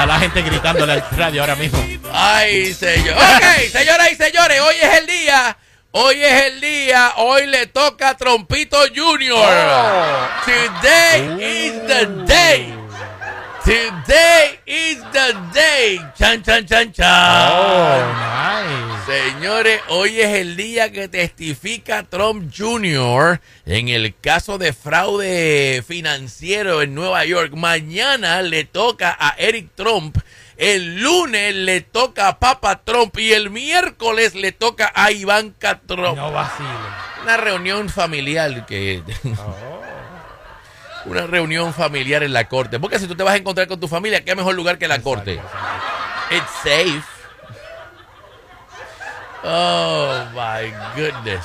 Está la gente gritándole al radio ahora mismo. Ay, señor. Ok, señoras y señores, hoy es el día. Hoy es el día. Hoy le toca a Trompito Junior. Today is the day. Today is the day. Chan, chan, chan, chan. Oh. Señores, hoy es el día que testifica Trump Jr. en el caso de fraude financiero en Nueva York. Mañana le toca a Eric Trump. El lunes le toca a Papa Trump y el miércoles le toca a Ivanka Trump. No vacile. Una reunión familiar que... Una reunión familiar en la corte. Porque si tú te vas a encontrar con tu familia, ¿qué mejor lugar que la corte? It's safe. Oh my goodness.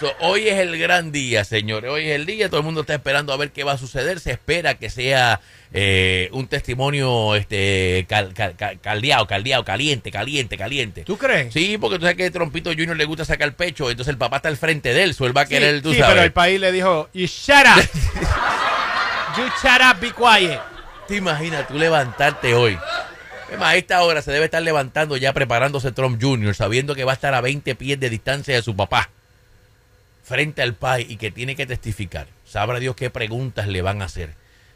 So, hoy es el gran día, señores. Hoy es el día. Todo el mundo está esperando a ver qué va a suceder. Se espera que sea eh, un testimonio este cal- cal- cal- caldeado, caldeado, caliente, caliente, caliente. ¿Tú crees? Sí, porque tú sabes que Trompito Junior le gusta sacar el pecho, entonces el papá está al frente de él, so él va a Sí, querer, tú sí, sabes. pero el país le dijo, you shut up. you shut up, be quiet. ¿Te imaginas tú levantarte hoy? A esta hora se debe estar levantando ya preparándose Trump Jr., sabiendo que va a estar a 20 pies de distancia de su papá, frente al país y que tiene que testificar. Sabrá Dios qué preguntas le van a hacer.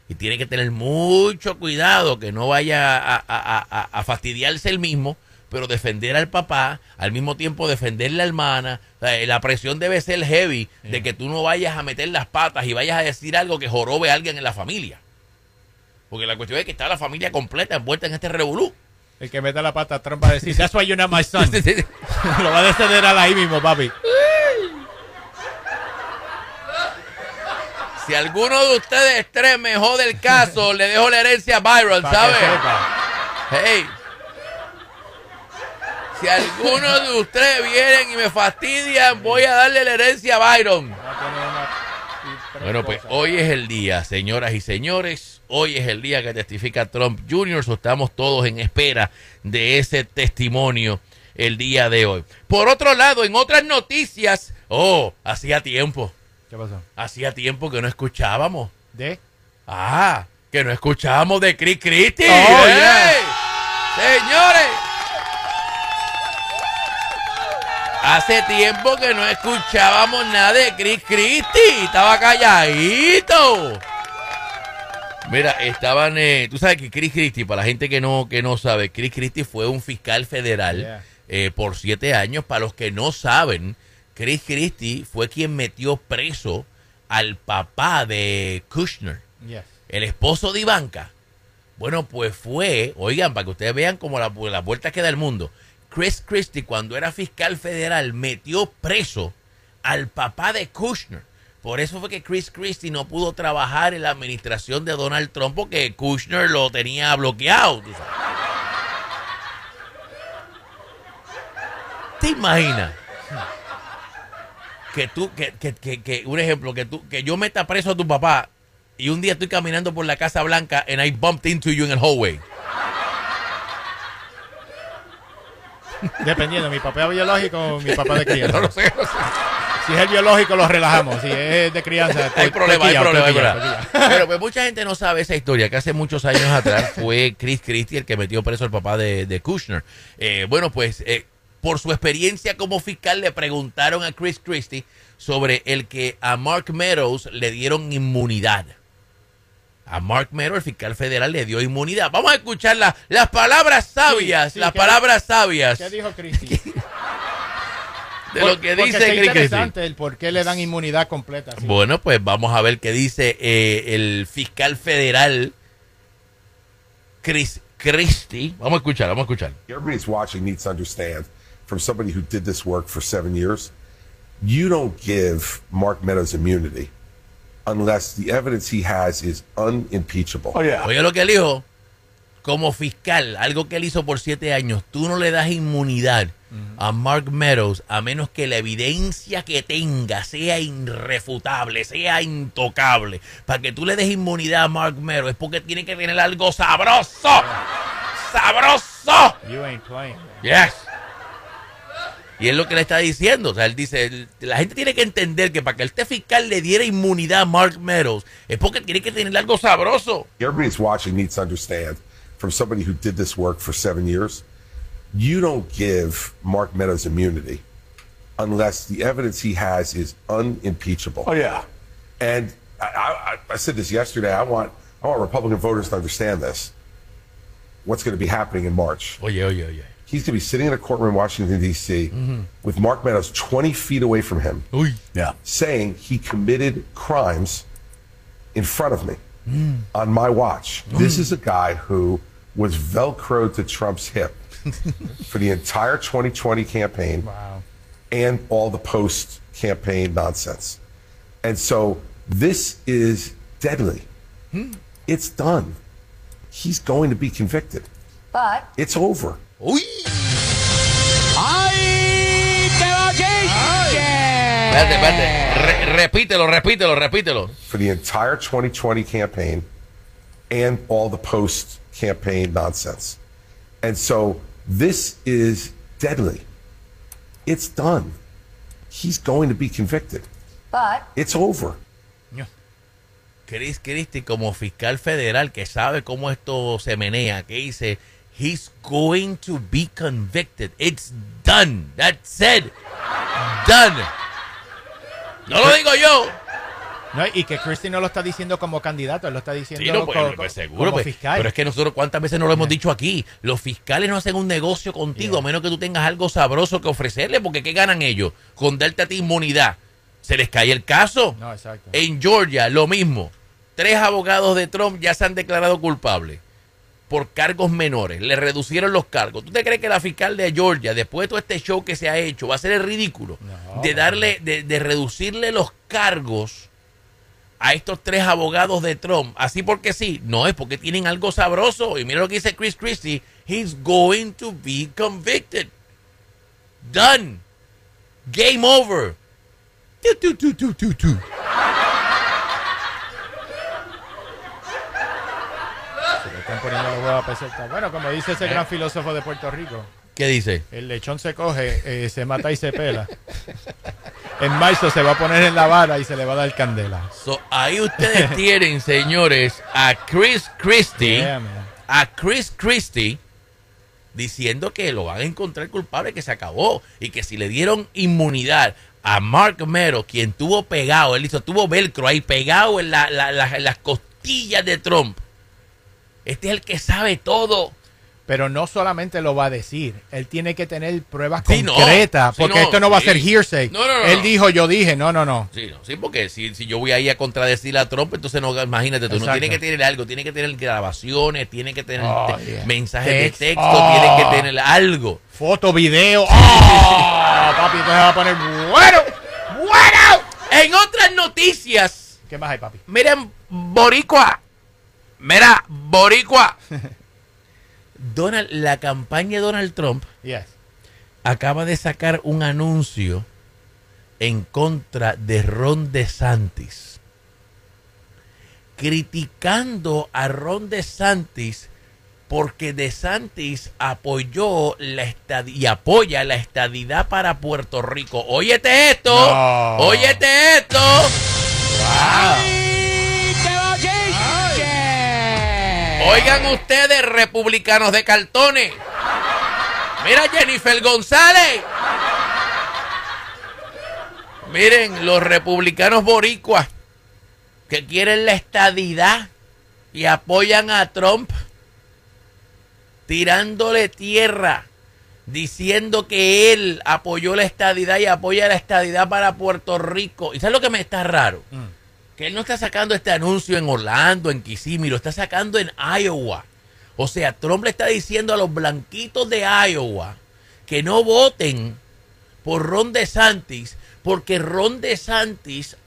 Y tiene que tener mucho cuidado que no vaya a, a- a- a- a fastidiarse el mismo, pero defender al papá, al mismo tiempo defender la hermana. O sea, la presión debe ser heavy de que tú no vayas a meter las patas y vayas a decir algo que jorobe a alguien en la familia. Porque la cuestión es que está la familia completa envuelta en este revolú. El que meta la pata a Trump va a decir, that's why you're not my son. Lo va a descender ahí mismo, papi. Si alguno de ustedes tres me jode el caso, le dejo la herencia a Byron, ¿sabes? Hey. Si alguno de ustedes vienen y me fastidian, voy a darle la herencia a Byron. Bueno, pues hoy es el día, señoras y señores. Hoy es el día que testifica Trump Jr. So, estamos todos en espera de ese testimonio el día de hoy. Por otro lado, en otras noticias, oh, hacía tiempo, ¿Qué pasó? hacía tiempo que no escuchábamos. ¿De? Ah, que no escuchábamos de Chris Christie. Oh, yeah. Señores. Hace tiempo que no escuchábamos nada de Chris Christie. Estaba calladito. Mira, estaban, eh, tú sabes que Chris Christie, para la gente que no, que no sabe, Chris Christie fue un fiscal federal Yeah. eh, por siete años. Para los que no saben, Chris Christie fue quien metió preso al papá de Kushner Yes. el esposo de Ivanka. Bueno, pues fue, oigan, para que ustedes vean como la, la vuelta que da el mundo. Chris Christie, cuando era fiscal federal, metió preso al papá de Kushner. Por eso fue que Chris Christie no pudo trabajar en la administración de Donald Trump porque Kushner lo tenía bloqueado. tú sabes. ¿Te imaginas? Que tú, que, que, que, que, un ejemplo, que tú, que yo meta preso a tu papá y un día estoy caminando por la Casa Blanca and I bumped into you in el hallway. Dependiendo, mi papá biológico o mi papá de crianza. No lo sé, no sé. Si es el biológico, lo relajamos. Si es de crianza, Hay to- problema, hay problema, hay toquilla, problema. Pero pues mucha gente no sabe esa historia, que hace muchos años atrás fue Chris Christie el que metió preso al papá de, de Kushner. Eh, bueno, pues eh, por su experiencia como fiscal le preguntaron a Chris Christie sobre el que a Mark Meadows le dieron inmunidad. A Mark Meadows, el fiscal federal, le dio inmunidad. Vamos a escuchar la- las palabras sabias, Sí, sí, las ¿qué- palabras sabias ¿Qué dijo Cristi? De lo que dice Christie. interesante el por qué le dan inmunidad completa. sí. Bueno, pues vamos a ver qué dice eh, el fiscal federal Chris Christie. Vamos a escuchar, vamos a escuchar. Everybody who's watching needs to understand from somebody who did this work for seven years, you don't give Mark Meadows immunity unless the evidence he has is unimpeachable. Oye lo que él dijo. Como fiscal, algo que él hizo por siete años, tú no le das inmunidad a Mark Meadows a menos que la evidencia que tenga sea irrefutable, sea intocable. Para que tú le des inmunidad a Mark Meadows es porque tiene que tener algo sabroso. ¡Sabroso! You ain't playing. Yes. Y es lo que le está diciendo. O sea, él dice, la gente tiene que entender que para que este fiscal le diera inmunidad a Mark Meadows es porque tiene que tener algo sabroso. Everybody who's watching needs to understand from somebody who did this work for seven years. You don't give Mark Meadows immunity unless the evidence he has is unimpeachable. Oh yeah. And I, I, I said this yesterday. I want I want Republican voters to understand this. What's going to be happening in March? Oh yeah, yeah, yeah. He's going to be sitting in a courtroom in Washington D.C. Mm-hmm. with Mark Meadows 20 feet away from him, Uy. Yeah. saying he committed crimes in front of me mm. on my watch. Mm. This is a guy who was velcroed to Trump's hip for the entire 2020 campaign Wow. and all the post campaign nonsense. And so this is deadly. Hmm. It's done. He's going to be convicted. But It's over. Uy. ¡Ay! ¡Te va Espérate, espérate. Re- repítelo, repítelo, repítelo. for the entire 2020 campaign and all the post campaign nonsense. And so this is deadly. It's done. He's going to be convicted. but It's over. Chris Christie como fiscal federal que sabe cómo esto se menea, que dice, he's going to be convicted. It's done. That's it. Done. No lo digo yo. No, y que Christie no lo está diciendo como candidato, él lo está diciendo Sí, no, pues, pues, co- seguro, como pues, fiscal. pero es que nosotros cuántas veces no lo hemos dicho aquí, los fiscales no hacen un negocio contigo Yeah. a menos que tú tengas algo sabroso que ofrecerle, porque ¿qué ganan ellos? Con darte a ti inmunidad. Se les cae el caso. No, exacto. En Georgia, lo mismo. Tres abogados de Trump ya se han declarado culpables por cargos menores. Le reducieron los cargos. ¿Tú te crees que la fiscal de Georgia, después de todo este show que se ha hecho, va a ser el ridículo No. de darle, de, de reducirle los cargos a estos tres abogados de Trump? Así porque sí. No, es porque tienen algo sabroso. Y mira lo que dice Chris Christie. He's going to be convicted. Done. Game over. Tu, tu, tu. Se le están poniendo los huevos a pesetas. Bueno, como dice ese gran filósofo de Puerto Rico, ¿Qué dice? el lechón se coge, eh, se mata y se pela. En marzo se va a poner en la vara y se le va a dar candela. So, ahí ustedes tienen, señores, a Chris Christie, Yeah, a Chris Christie diciendo que lo van a encontrar culpable, que se acabó y que si le dieron inmunidad a Mark Meadows, quien tuvo pegado, él hizo, tuvo velcro ahí pegado en, la- la- la- en las costillas de Trump. Este es el que sabe todo. Pero no solamente lo va a decir, él tiene que tener pruebas Sí, no. concretas, Sí, porque no, esto no va a ser hearsay. No, no, no, él dijo, yo dije, no, no, no. Sí, no, sí, porque si, si yo voy ahí a contradecir a Trump, entonces no, imagínate, tú no tiene que tener algo, tiene que tener grabaciones, tiene que tener Oh, te- yeah. mensajes Text. de texto, Oh. tiene que tener algo. Foto, video. ¡Oh! Papi, entonces va a poner, bueno, bueno. En otras noticias, ¿Qué más hay, papi? miren, Boricua, mira, Boricua. Donald, la campaña de Donald Trump Yes. acaba de sacar un anuncio en contra de Ron DeSantis, criticando a Ron DeSantis porque DeSantis apoyó la estad- y apoya la estadidad para Puerto Rico. Óyete esto, No. óyete esto. ¡Ay! ¡Te va Oigan ustedes, republicanos de cartones. Mira Jennifer González. Miren, los republicanos boricuas que quieren la estadidad y apoyan a Trump tirándole tierra, diciendo que él apoyó la estadidad y apoya la estadidad para Puerto Rico. ¿Y sabes lo que me está raro? Que él no está sacando este anuncio en Orlando, en Kissimmee, lo está sacando en Iowa. O sea, Trump le está diciendo a los blanquitos de Iowa que no voten por Ron DeSantis, porque Ron DeSantis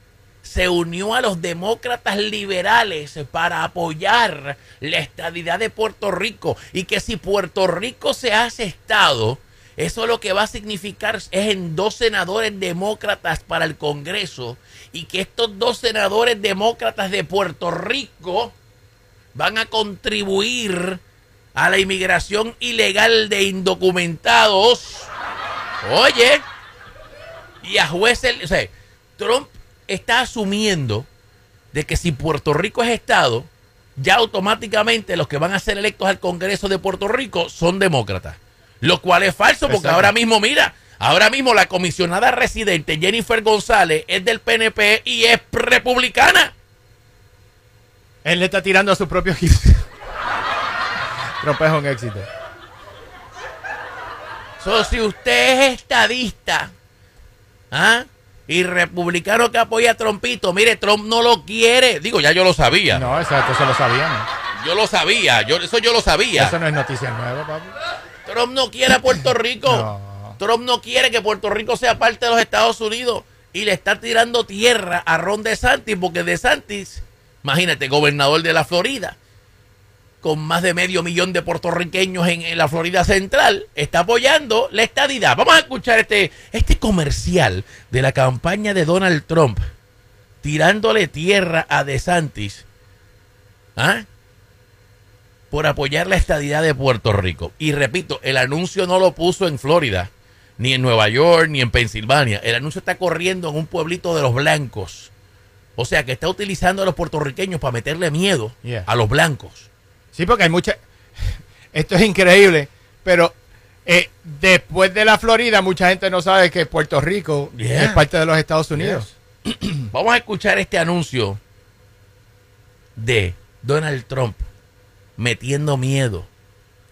se unió a los demócratas liberales para apoyar la estadidad de Puerto Rico y que si Puerto Rico se hace estado, eso lo que va a significar es en dos senadores demócratas para el Congreso y que estos dos senadores demócratas de Puerto Rico van a contribuir a la inmigración ilegal de indocumentados. Oye, y a jueces, o sea, Trump está asumiendo de que si Puerto Rico es Estado, ya automáticamente los que van a ser electos al Congreso de Puerto Rico son demócratas. Lo cual es falso porque Exacto. ahora mismo, mira, ahora mismo la comisionada residente Jennifer González es del PNP y es republicana. Él le está tirando a su propio es un éxito. So, si usted es estadista ¿ah? y republicano que apoya a Trumpito, mire, Trump no lo quiere. Digo, ya yo lo sabía. No, exacto, eso lo sabíamos. Yo lo sabía, yo, eso yo lo sabía. Eso no es noticia nueva, papi. Trump no quiere a Puerto Rico. No. Trump no quiere que Puerto Rico sea parte de los Estados Unidos. Y le está tirando tierra a Ron DeSantis, porque DeSantis, imagínate, gobernador de la Florida, con más de medio millón de puertorriqueños en, en la Florida Central, está apoyando la estadidad. Vamos a escuchar este, este comercial de la campaña de Donald Trump, tirándole tierra a DeSantis. ¿Ah? Por apoyar la estadidad de Puerto Rico. Y repito, el anuncio no lo puso en Florida, ni en Nueva York, ni en Pensilvania. El anuncio está corriendo en un pueblito de los blancos. O sea, que está utilizando a los puertorriqueños para meterle miedo Yeah. a los blancos. Sí, porque hay mucha. Esto es increíble, pero eh, después de la Florida, mucha gente no sabe que Puerto Rico Yeah. es parte de los Estados Unidos. Vamos a escuchar este anuncio de Donald Trump metiendo miedo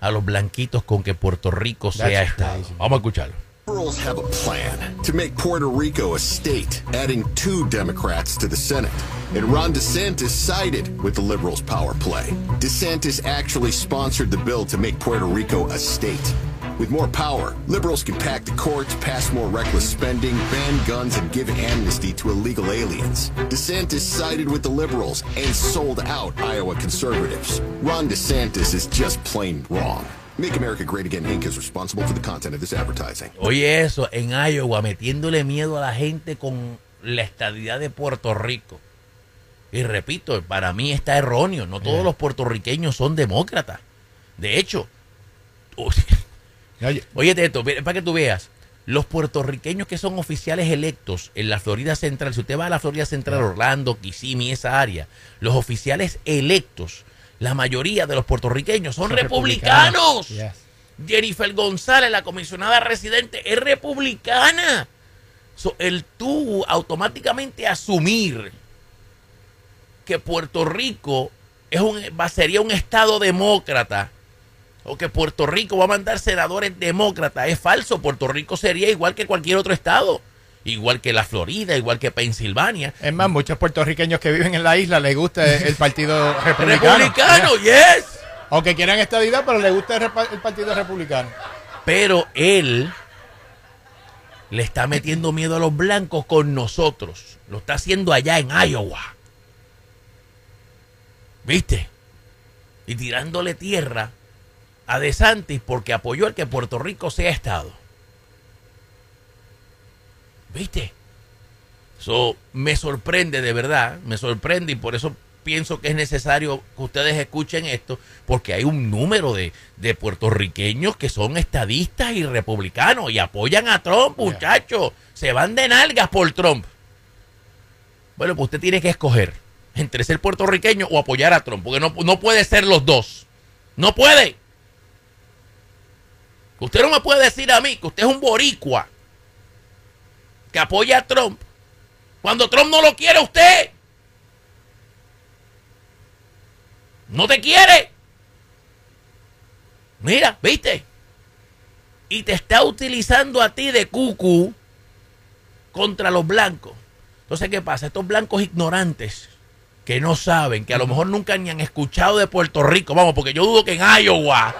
a los blanquitos con que Puerto Rico sea That's estado. crazy. Vamos a escucharlo. Liberals have a plan to make Puerto Rico a state, adding two Democrats to the Senate. And Ron DeSantis sided with the Liberals' power play. DeSantis actually sponsored the bill to make Puerto Rico a state. With more power, liberals can pack the courts, pass more reckless spending, ban guns, and give amnesty to illegal aliens. DeSantis sided with the liberals and sold out Iowa conservatives. Ron DeSantis is just plain wrong. Make America Great Again Inc. is responsible for the content of this advertising. Oye eso, en Iowa metiéndole miedo a la gente con la estadidad de Puerto Rico. Y repito, para mí está erróneo. No todos eh. los puertorriqueños son demócratas. De hecho, Oye, esto, para que tú veas, los puertorriqueños que son oficiales electos en la Florida Central, si usted va a la Florida Central, Orlando, Kissimmee, esa área, los oficiales electos, la mayoría de los puertorriqueños son, Son republicanos. republicanos. Jennifer González, la comisionada residente, es republicana. So, el tú automáticamente asumir que Puerto Rico es un, sería un estado demócrata o que Puerto Rico va a mandar senadores demócratas. Es falso. Puerto Rico sería igual que cualquier otro estado. Igual que la Florida, igual que Pensilvania. es más, muchos puertorriqueños que viven en la isla les gusta el partido republicano. Republicano, Yeah. yes. Aunque quieran estadidad, pero les gusta el partido republicano. Pero él le está metiendo miedo a los blancos con nosotros. Lo está haciendo allá en Iowa. ¿Viste? Y tirándole tierra a DeSantis porque apoyó el que Puerto Rico sea Estado. ¿Viste? So, me sorprende de verdad, me sorprende y por eso pienso que es necesario que ustedes escuchen esto, porque hay un número de, de puertorriqueños que son estadistas y republicanos y apoyan a Trump, muchachos. Se van de nalgas por Trump. Bueno, pues usted tiene que escoger entre ser puertorriqueño o apoyar a Trump, porque no, no puede ser los dos. No puede. Usted no me puede decir a mí que usted es un boricua que apoya a Trump cuando Trump no lo quiere a usted. No te quiere. Mira, ¿viste? Y te está utilizando a ti de cucu contra los blancos. Entonces, ¿qué pasa? Estos blancos ignorantes que no saben, que a lo mejor nunca ni han escuchado de Puerto Rico, vamos, porque yo dudo que en Iowa,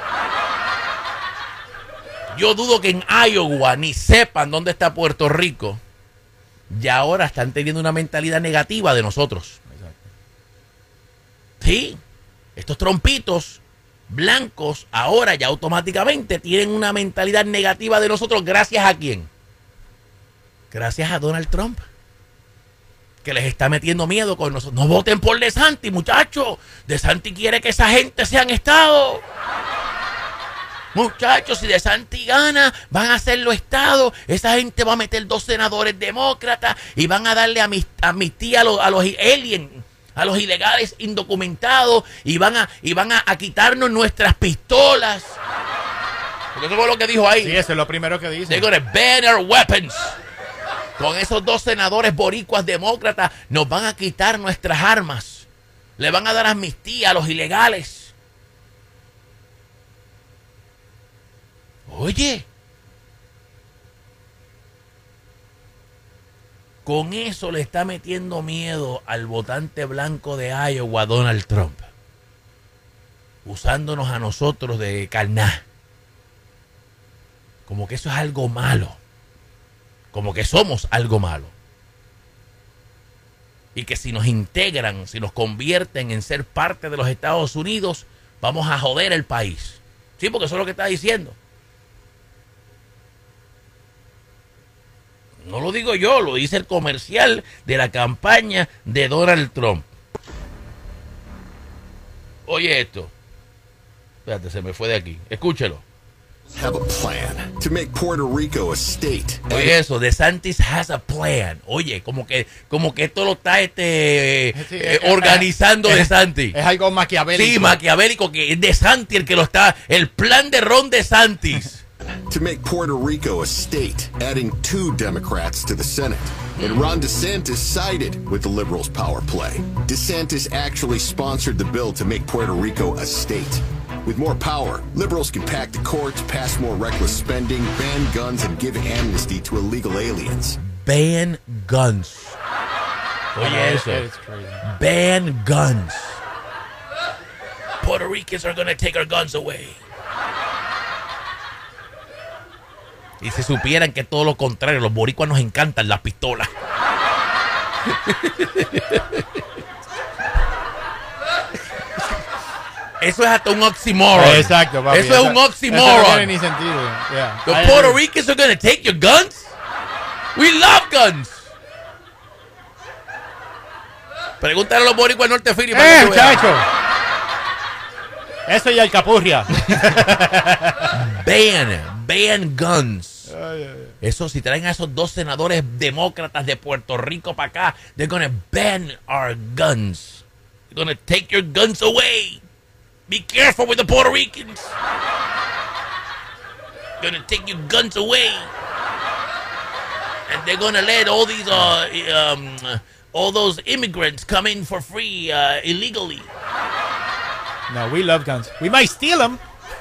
yo dudo que en Iowa ni sepan dónde está Puerto Rico, y ahora están teniendo una mentalidad negativa de nosotros. Sí, estos trompitos blancos ahora ya automáticamente tienen una mentalidad negativa de nosotros gracias a quién? Gracias a Donald Trump. Que les está metiendo miedo con nosotros. No voten por De Santi, muchachos. De Santi quiere que esa gente sean Estado. Muchachos, si De Santi gana, van a hacerlo Estado. Esa gente va a meter dos senadores demócratas y van a darle amnistía a los, a los aliens, a los ilegales indocumentados y van a, y van a, a quitarnos nuestras pistolas. Porque eso fue lo que dijo ahí. Sí, eso es lo primero que They're dice. gonna ban our weapons. Con esos dos senadores boricuas demócratas nos van a quitar nuestras armas. Le van a dar amnistía a los ilegales. Oye. Con eso le está metiendo miedo al votante blanco de Iowa, Donald Trump. Usándonos a nosotros de carná. Como que eso es algo malo. Como que somos algo malo. Y que si nos integran, si nos convierten en ser parte de los Estados Unidos, vamos a joder el país. Sí, porque eso es lo que está diciendo. No lo digo yo, lo dice el comercial de la campaña de Donald Trump. Oye esto. Espérate, se me fue de aquí. Escúchelo. Have a plan to make Puerto Rico a state. Oye eso, DeSantis has a plan. Oye, como que, como que esto lo está este, Sí, eh, es- organizando es- DeSantis. Es algo maquiavélico. Sí, maquiavélico, que es DeSantis el que lo está. El plan de Ron DeSantis. To make Puerto Rico a state, adding two Democrats to the Senate. And Ron DeSantis sided with the liberals' power play. DeSantis actually sponsored the bill to make Puerto Rico a state. With more power, liberals can pack the courts, pass more reckless spending, ban guns, and give amnesty to illegal aliens. Ban guns. Oye It's- eso. it's crazy. Ban guns. Puerto Ricans are gonna take our guns away. Y si supieran que todo lo contrario, los boricuas nos encantan las pistolas. Eso es hasta un oxymoron. Exacto, papi. Eso es un Eso no oxymoron. tiene ni sentido. Yeah. The Puerto. Ricans are gonna take your guns? We love guns. Pregúntale a los boricuas norte Philly ¡Eh, muchacho! Eso y alcapurria. Ban, ban guns. Eso, si traen a esos dos senadores demócratas de Puerto Rico para acá, they're gonna ban our guns. They're gonna take your guns away. Be careful with the Puerto Ricans. They're Gonna take your guns away. And they're gonna let all these, uh, um, all those immigrants come in for free, uh, illegally. No, we love guns. We might steal them,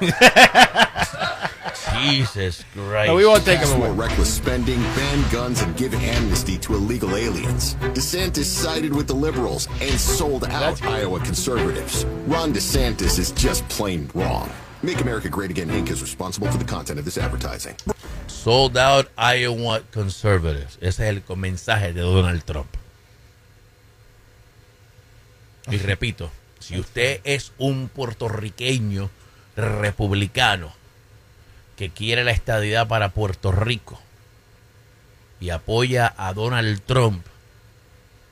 Jesus Christ. but we won't take Pass them more away. reckless spending, ban guns, and give amnesty to illegal aliens. DeSantis sided with the liberals and sold out Iowa conservatives. Ron DeSantis is just plain wrong. Make America Great Again Inc. is responsible for the content of this advertising. Sold out Iowa conservatives. Ese es el mensaje de Donald Trump. Y repito, si usted es un puertorriqueño republicano que quiere la estadidad para Puerto Rico y apoya a Donald Trump,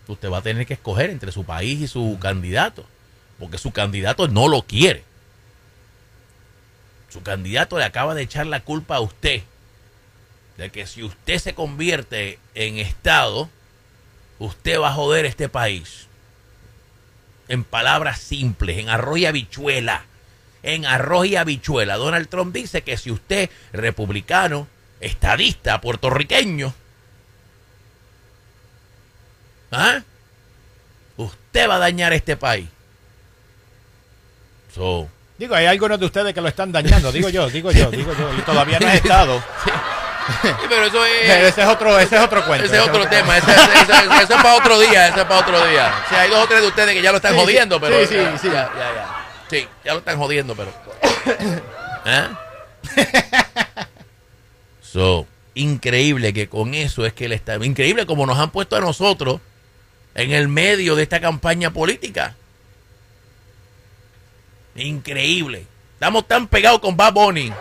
usted va a tener que escoger entre su país y su candidato, porque su candidato no lo quiere. Su candidato le acaba de echar la culpa a usted de que si usted se convierte en Estado, usted va a joder este país. En palabras simples, en arroz y habichuela. En arroz y habichuela. Donald Trump dice que si usted, republicano, estadista, puertorriqueño, ¿ah? usted va a dañar este país. So, Digo, hay algunos de ustedes que lo están dañando. Digo yo, digo yo, digo yo. Y todavía no he estado. Sí, pero eso es... Pero ese es otro, ese es otro cuento. Ese es otro tema, ese, ese- ese- ese es para otro día, ese es para otro día. O sea, hay dos o tres de ustedes que ya lo están Sí, jodiendo, pero... Sí, sí, ya, sí. Ya, ya, ya. Sí, ya lo están jodiendo, pero... ¿Eh? So, increíble que con eso es que él está... Increíble como nos han puesto a nosotros en el medio de esta campaña política. Increíble. Estamos tan pegados con Bad Bunny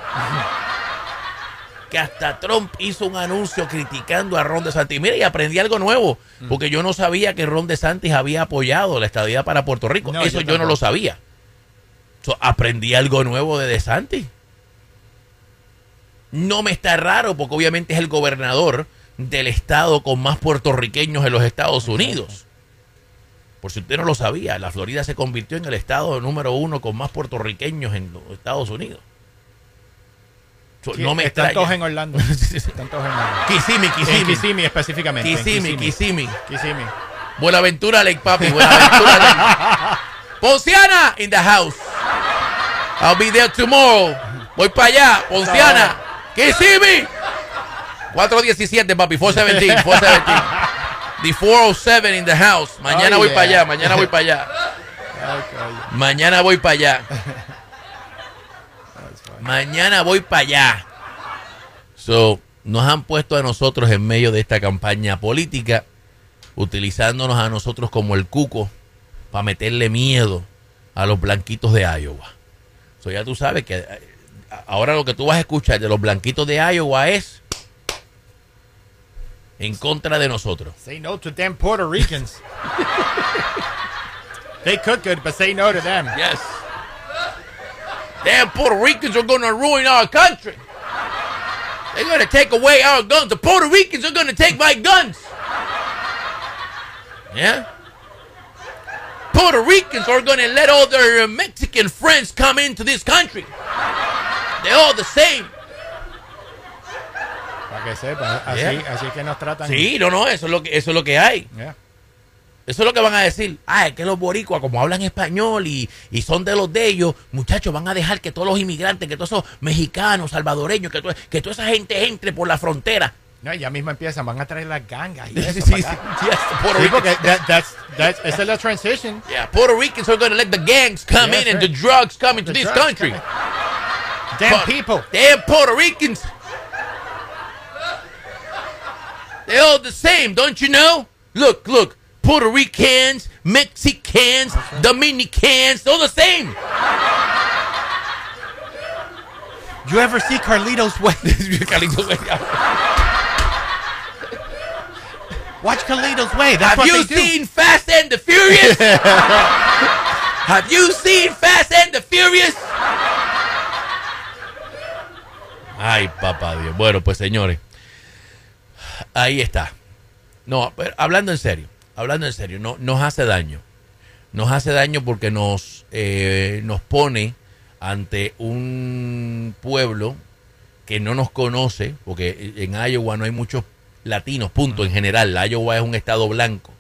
que hasta Trump hizo un anuncio criticando a Ron DeSantis. Mira, y aprendí algo nuevo, Mm. porque yo no sabía que Ron DeSantis había apoyado la estadía para Puerto Rico. No, Eso yo yo, no lo sabía. So, aprendí algo nuevo de DeSantis. No me está raro, porque obviamente es el gobernador del estado con más puertorriqueños en los Estados Unidos. por si usted no lo sabía, la Florida se convirtió en el estado número uno con más puertorriqueños en los Estados Unidos. So, Sí, no me están todos en. Orlando. Están todos en Orlando. Kissimmee, Kissimmee. Kissimmee específicamente. en Kissimmee, Kissimmee. Kissimmee. Buenaventura Lake, papi. Buenaventura Lake. Ponciana in the house. I'll be there tomorrow. Voy para allá. Ponciana. Kissimmee. 417, papi. 417. 417. The 407 in the house. Mañana Oh, voy yeah. para allá. Mañana voy para allá. Mañana voy para allá. Mañana voy para allá. So, nos han puesto a nosotros en medio de esta campaña política, utilizándonos a nosotros como el cuco para meterle miedo a los blanquitos de Iowa. So, ya tú sabes que eh, ahora lo que tú vas a escuchar de los blanquitos de Iowa es en contra de nosotros. Say no to them Puerto Ricans. they cook good, but say no to them. Yes. Damn Puerto Ricans are going to ruin our country. They're going to take away our guns. The Puerto Ricans are going to take my guns. Yeah? Puerto Ricans are going to let all their uh, Mexican friends come into this country. They're all the same. Para que sepa, así, Yeah. así que nos tratan. Sí, no, no, eso es lo que, eso es lo que hay. Yeah. Eso es lo que van a decir. Ah, es que los boricuas, como hablan español y, y son de los de ellos, muchachos, van a dejar que todos los inmigrantes, que todos esos mexicanos, salvadoreños, que, to- que toda esa gente entre por la frontera. No, ya mismo empiezan, van a traer las gangas y Sí, eso sí, sí. Yes, Puerto Sí, Ricans- that, that's, that's, esa es la transition. yeah, Puerto Ricans are going to let the gangs come Yes, in and right. the drugs come into The this country. coming. Damn people. Damn Puerto Ricans. They're all the same, don't you know? Look, look. Puerto Ricans, Mexicans, Dominicans, they're all the same. You ever see Carlitos Way? Watch Carlitos Way. That's Have you do. seen Fast and the Furious? Have you seen Fast and the Furious? Ay, papá Dios. Bueno, pues señores, ahí está. No, pero hablando en serio, hablando en serio, no, nos hace daño. Nos hace daño porque nos, eh, nos pone ante un pueblo que no nos conoce, porque en Iowa no hay muchos latinos, punto, en general. Iowa es un estado blanco.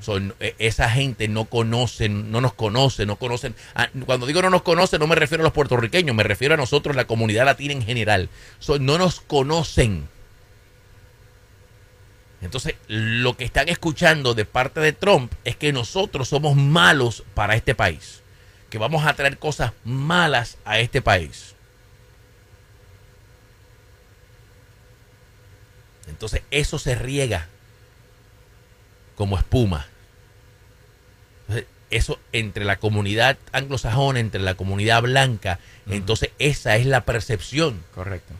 Son, eh, esa gente no conocen, no nos conoce, no conocen. ah, cuando digo no nos conoce, no me refiero a los puertorriqueños, me refiero a nosotros, la comunidad latina en general. Son, no nos conocen. Entonces, lo que están escuchando de parte de Trump es que nosotros somos malos para este país. Que vamos a traer cosas malas a este país. Entonces, eso se riega como espuma. Entonces, Eso entre la comunidad anglosajona, entre la comunidad blanca, entonces esa es la percepción. Correcto.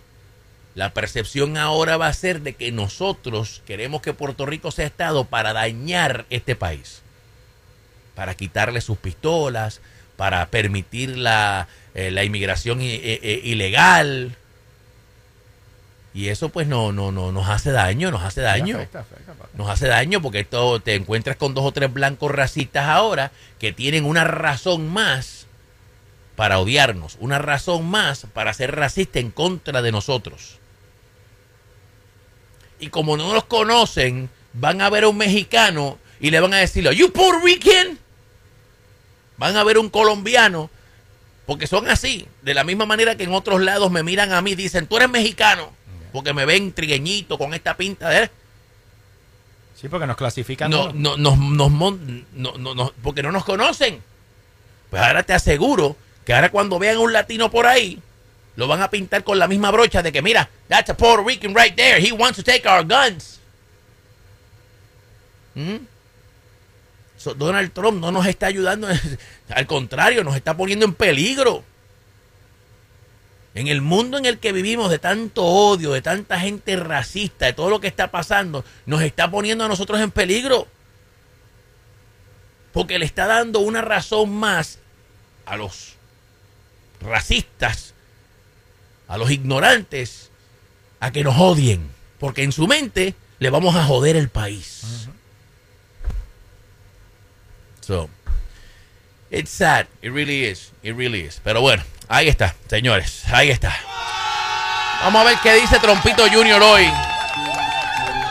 La percepción ahora va a ser de que nosotros queremos que Puerto Rico sea Estado para dañar este país, para quitarle sus pistolas, para permitir la, eh, la inmigración i- eh, eh, ilegal. Y eso pues no, no, no nos hace daño, nos hace daño. Afecta, afecta, papá. Nos hace daño porque esto te encuentras con dos o tres blancos racistas ahora que tienen una razón más para odiarnos, una razón más para ser racista en contra de nosotros. Y como no nos conocen, van a ver a un mexicano y le van a decir, ¿You Puerto Rican? Van a ver a un colombiano, porque son así, de la misma manera que en otros lados me miran a mí, dicen, tú eres mexicano, porque me ven trigueñito con esta pinta de... Sí, porque nos clasifican. No, no, nos, nos no, no, no, porque no nos conocen. Pues ahora te aseguro que ahora cuando vean a un latino por ahí, lo van a pintar con la misma brocha de que, mira, that's a Puerto Rican right there. He wants to take our guns. ¿Mm? So, Donald Trump no nos está ayudando, al contrario, nos está poniendo en peligro. En el mundo en el que vivimos de tanto odio, de tanta gente racista, de todo lo que está pasando, nos está poniendo a nosotros en peligro. Porque le está dando una razón más a los racistas, a los ignorantes, a que nos odien. Porque en su mente le vamos a joder el país. So, it's sad. It really is. It really is. Pero bueno, ahí está, señores. Ahí está. Vamos a ver qué dice Trompito Junior hoy.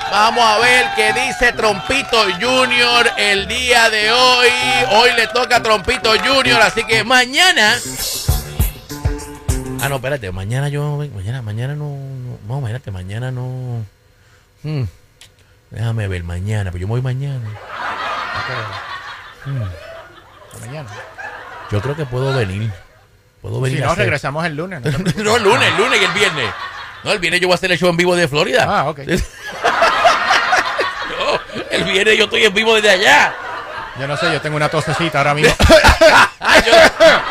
Vamos a ver qué dice Trompito Junior el día de hoy. Hoy le toca a Trompito Junior, así que mañana. Ah, no, espérate, mañana yo. Mañana, mañana no. No, no espérate, mañana no. Hmm, déjame ver, mañana, pues yo me voy mañana. Hasta mañana. Yo creo que puedo venir. Puedo venir Si a no, hacer- regresamos el lunes. no te preocupes. no, el lunes, el lunes y el viernes. No, el viernes yo voy a hacer el show en vivo de Florida. Ah, ok. No, el viernes yo estoy en vivo desde allá. Yo no sé, yo tengo una tosecita ahora mismo. Ah, yo,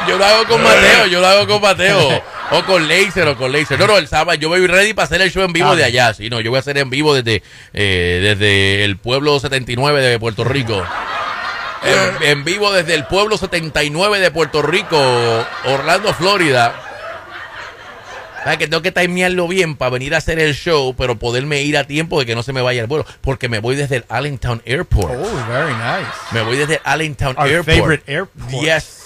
yo lo hago con Mateo, yo lo hago con Mateo. O con Laser, o con Laser. No, no, el sábado yo voy ready para hacer el show en vivo Ah, de allá. Sí, no, yo voy a hacer en vivo desde, eh, desde el pueblo 79 de Puerto Rico. En, en vivo desde el pueblo 79 de Puerto Rico, Orlando, Florida. ¿Sabes que tengo que timearlo bien para venir a hacer el show, pero poderme ir a tiempo de que no se me vaya el vuelo? Porque me voy desde el Allentown Airport. Oh, very nice. Me voy desde Allentown Our Airport. favorite airport. Yes.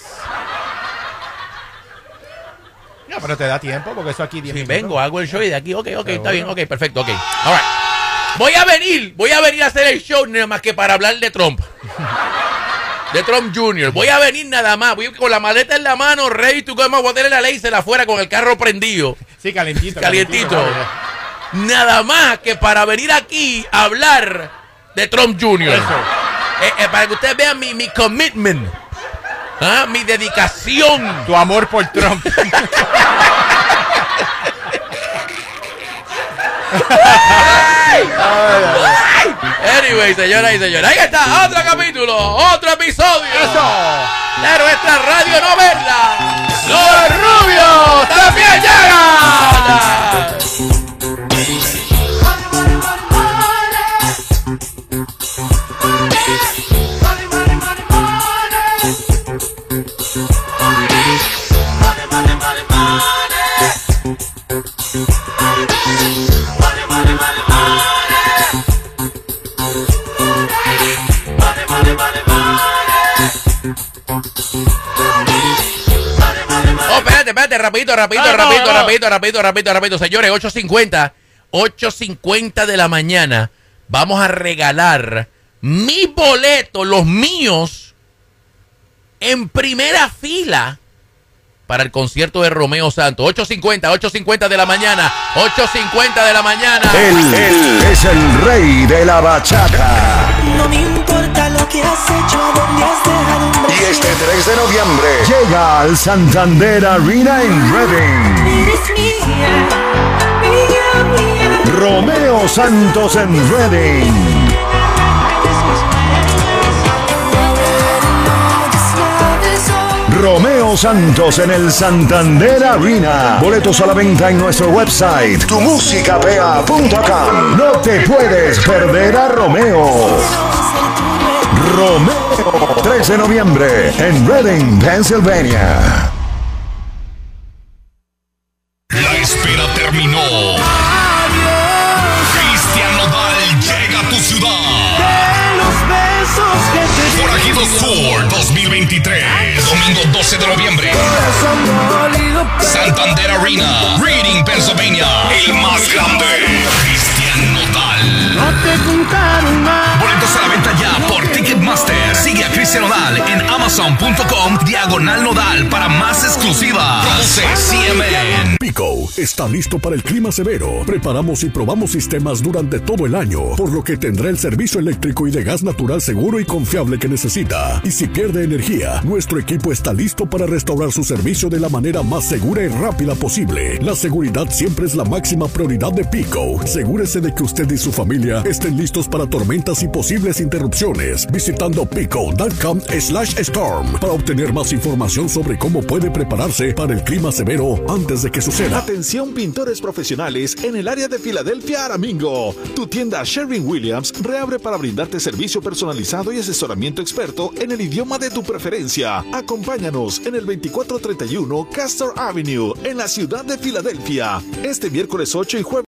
No, pero te da tiempo porque eso aquí 10 Sí, minutos. vengo, hago el show y de aquí, ok, ok, está Seguro. bien, ok, perfecto, ok. All right. Voy a venir, voy a venir a hacer el show nada más que para hablar de Trump. De Trump Jr. Voy a venir nada más, voy con la maleta en la mano, ready to go, voy a tener la laser afuera con el carro prendido. Sí, calientito. Calientito. Nada más que para venir aquí a hablar de Trump Jr. Eso. Eh, eh, para que ustedes vean mi, mi commitment, ¿ah? mi dedicación. Tu amor por Trump. Anyway, señoras y señores, ahí está, otro capítulo, otro episodio. De nuestra radio novela. Los rubios también llegan. Rapidito, rapidito, Ah, no, rapidito, no. rapidito, rapidito, rapidito, rapidito. Señores, 8.50, 8.50 de la mañana, vamos a regalar mis boletos, los míos, en primera fila para el concierto de Romeo Santos. 8.50, 8.50 de la mañana, 8.50 de la mañana. Él, él es el rey de la bachata. No me importa lo que has hecho, a dónde has dejado un Y este 3 de noviembre llega al Santander Arena en Reading. Eres mía, mía, mía. Romeo Santos en Reading. Romeo Santos en el Santander Arena. Boletos a la venta en nuestro website, tumusicapea.com. No te puedes perder a Romeo. Romeo, 3 de noviembre en Reading, Pennsylvania. amazon.com diagonal nodal para más exclusiva. Produce CMN. Pico está listo para el clima severo. Preparamos y probamos sistemas durante todo el año, por lo que tendrá el servicio eléctrico y de gas natural seguro y confiable que necesita. Y si pierde energía, nuestro equipo está listo para restaurar su servicio de la manera más segura y rápida posible. La seguridad siempre es la máxima prioridad de Pico. Asegúrese de que usted y su familia estén listos para tormentas y posibles interrupciones visitando pico.com slash storm para obtener más información sobre cómo puede prepararse para el clima severo antes de que suceda. Atención pintores profesionales en el área de Filadelfia, Aramingo. Tu tienda Sherwin Williams reabre para brindarte servicio personalizado y asesoramiento experto en el idioma de tu preferencia. Acompáñanos en el 2431 Castor Avenue en la ciudad de Filadelfia. Este miércoles 8 y jueves